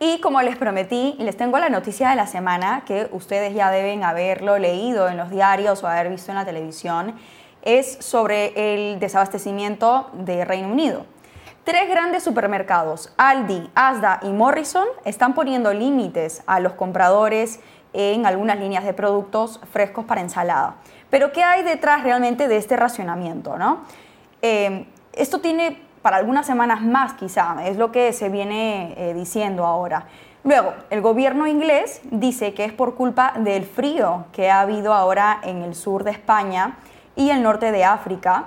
Y como les prometí, les tengo la noticia de la semana que ustedes ya deben haberlo leído en los diarios o haber visto en la televisión. Es sobre el desabastecimiento de Reino Unido. Tres grandes supermercados, Aldi, Asda y Morrison, están poniendo límites a los compradores en algunas líneas de productos frescos para ensalada. Pero ¿qué hay detrás realmente de este racionamiento? ¿no? Eh, esto tiene para algunas semanas más quizá, es lo que se viene eh, diciendo ahora. Luego, el gobierno inglés dice que es por culpa del frío que ha habido ahora en el sur de España y el norte de África,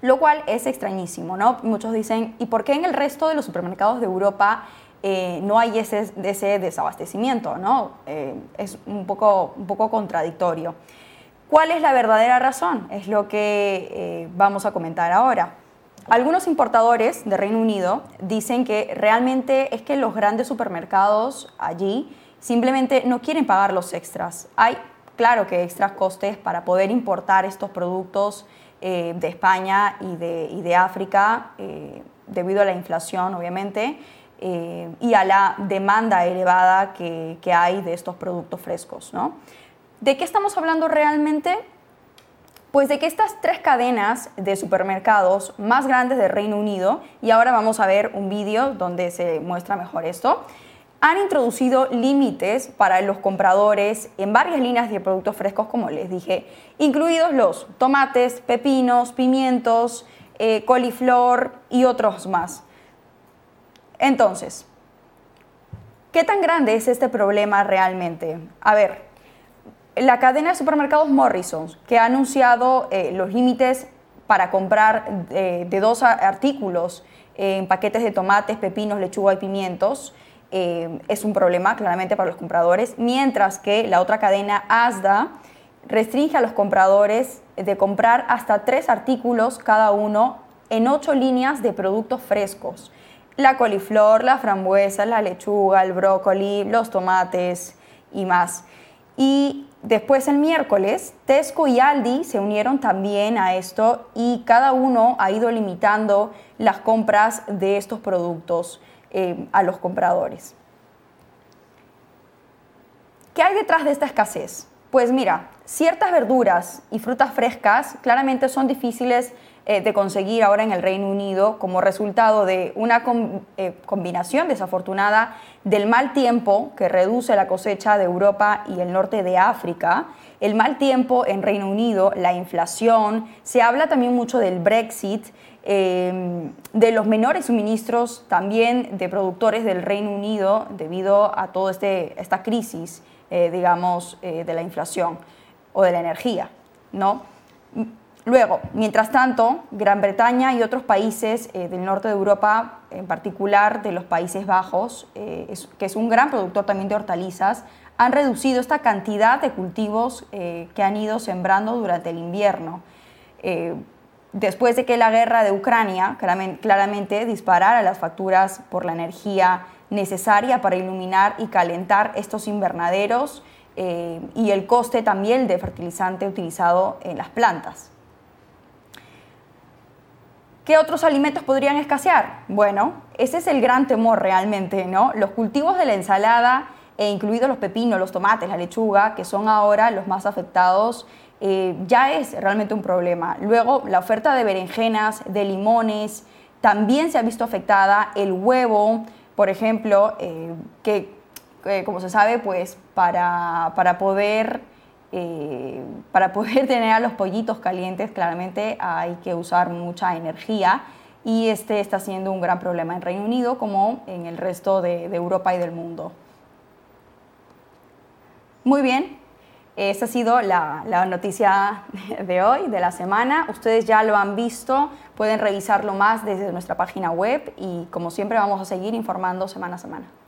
lo cual es extrañísimo, ¿no? Muchos dicen, ¿y por qué en el resto de los supermercados de Europa eh, no hay ese, desabastecimiento, ¿no? Eh, es un poco, un poco contradictorio. ¿Cuál es la verdadera razón? Es lo que vamos a comentar ahora. Algunos importadores de Reino Unido dicen que realmente es que los grandes supermercados allí simplemente no quieren pagar los extras. Hay, claro que extras costes para poder importar estos productos eh, de España y de, África eh, debido a la inflación, obviamente, eh, y a la demanda elevada que, hay de estos productos frescos. ¿De qué estamos hablando realmente? Pues de que estas tres cadenas de supermercados más grandes del Reino Unido, y ahora vamos a ver un vídeo donde se muestra mejor esto, han introducido límites para los compradores en varias líneas de productos frescos, como les dije, incluidos los tomates, pepinos, pimientos, eh, coliflor y otros más. Entonces, ¿qué tan grande es este problema realmente? A ver, la cadena de supermercados Morrison, que ha anunciado eh, los límites para comprar eh, de dos artículos en paquetes de tomates, pepinos, lechuga y pimientos, eh, es un problema claramente para los compradores, mientras que la otra cadena ASDA restringe a los compradores de comprar hasta tres artículos cada uno en ocho líneas de productos frescos. La coliflor, la frambuesa, la lechuga, el brócoli, los tomates y más. Y después el miércoles, Tesco y Aldi se unieron también a esto y cada uno ha ido limitando las compras de estos productos eh, a los compradores. ¿Qué hay detrás de esta escasez? Pues mira, ciertas verduras y frutas frescas claramente son difíciles eh, de conseguir ahora en el Reino Unido como resultado de una eh, combinación desafortunada del mal tiempo que reduce la cosecha de Europa y el norte de África, el mal tiempo en Reino Unido, la inflación, se habla también mucho del Brexit, eh, de los menores suministros también de productores del Reino Unido debido a toda este, esta crisis, digamos, de la inflación o de la energía, ¿no? Luego, mientras tanto, Gran Bretaña y otros países eh, del norte de Europa, en particular de los Países Bajos, eh, que es un gran productor también de hortalizas, han reducido esta cantidad de cultivos eh, que han ido sembrando durante el invierno. después de que la guerra de Ucrania claramente disparara las facturas por la energía necesaria para iluminar y calentar estos invernaderos y el coste también de fertilizante utilizado en las plantas. ¿Qué otros alimentos podrían escasear? Bueno, ese es el gran temor realmente, ¿no? Los cultivos de la ensalada, e incluidos los pepinos, los tomates, la lechuga, que son ahora los más afectados, eh, ya es realmente un problema. Luego, la oferta de berenjenas, de limones, también se ha visto afectada. El huevo, por ejemplo, eh, que, como se sabe, pues para, para poder eh, para poder tener a los pollitos calientes, claramente hay que usar mucha energía y este está siendo un gran problema en Reino Unido como en el resto de, Europa y del mundo. Muy bien, esta ha sido la, noticia de hoy, de la semana. Ustedes ya lo han visto, pueden revisarlo más desde nuestra página web y como siempre vamos a seguir informando semana a semana.